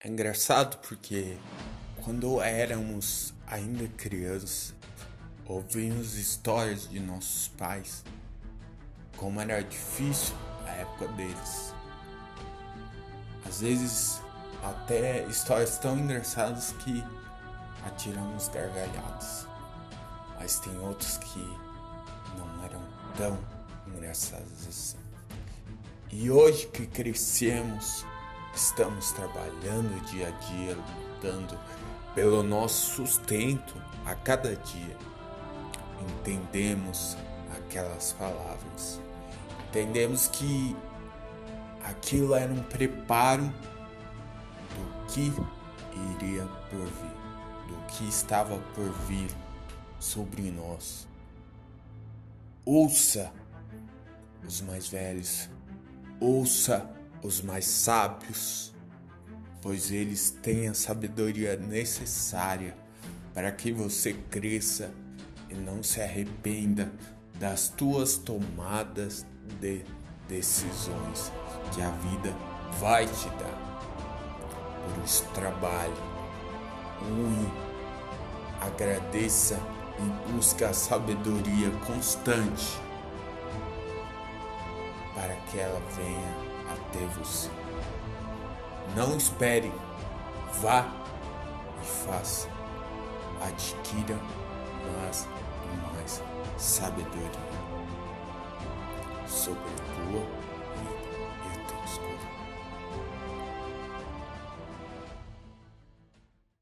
É engraçado porque quando éramos ainda crianças, ouvimos histórias de nossos pais, como era difícil a época deles. Às vezes, até histórias tão engraçadas que atiramos gargalhadas, mas tem outros que não eram tão engraçadas assim. E hoje que crescemos, Estamos trabalhando dia a dia, lutando pelo nosso sustento a cada dia. Entendemos aquelas palavras. Entendemos que aquilo era um preparo do que iria por vir, do que estava por vir sobre nós. Ouça os mais velhos, ouça os mais sábios, pois eles têm a sabedoria necessária para que você cresça e não se arrependa das tuas tomadas de decisões que a vida vai te dar. Por isso, trabalhe, une, agradeça e busque a sabedoria constante para que ela venha até você. Não espere, vá e faça. Adquira mais e mais sabedoria sobre a tua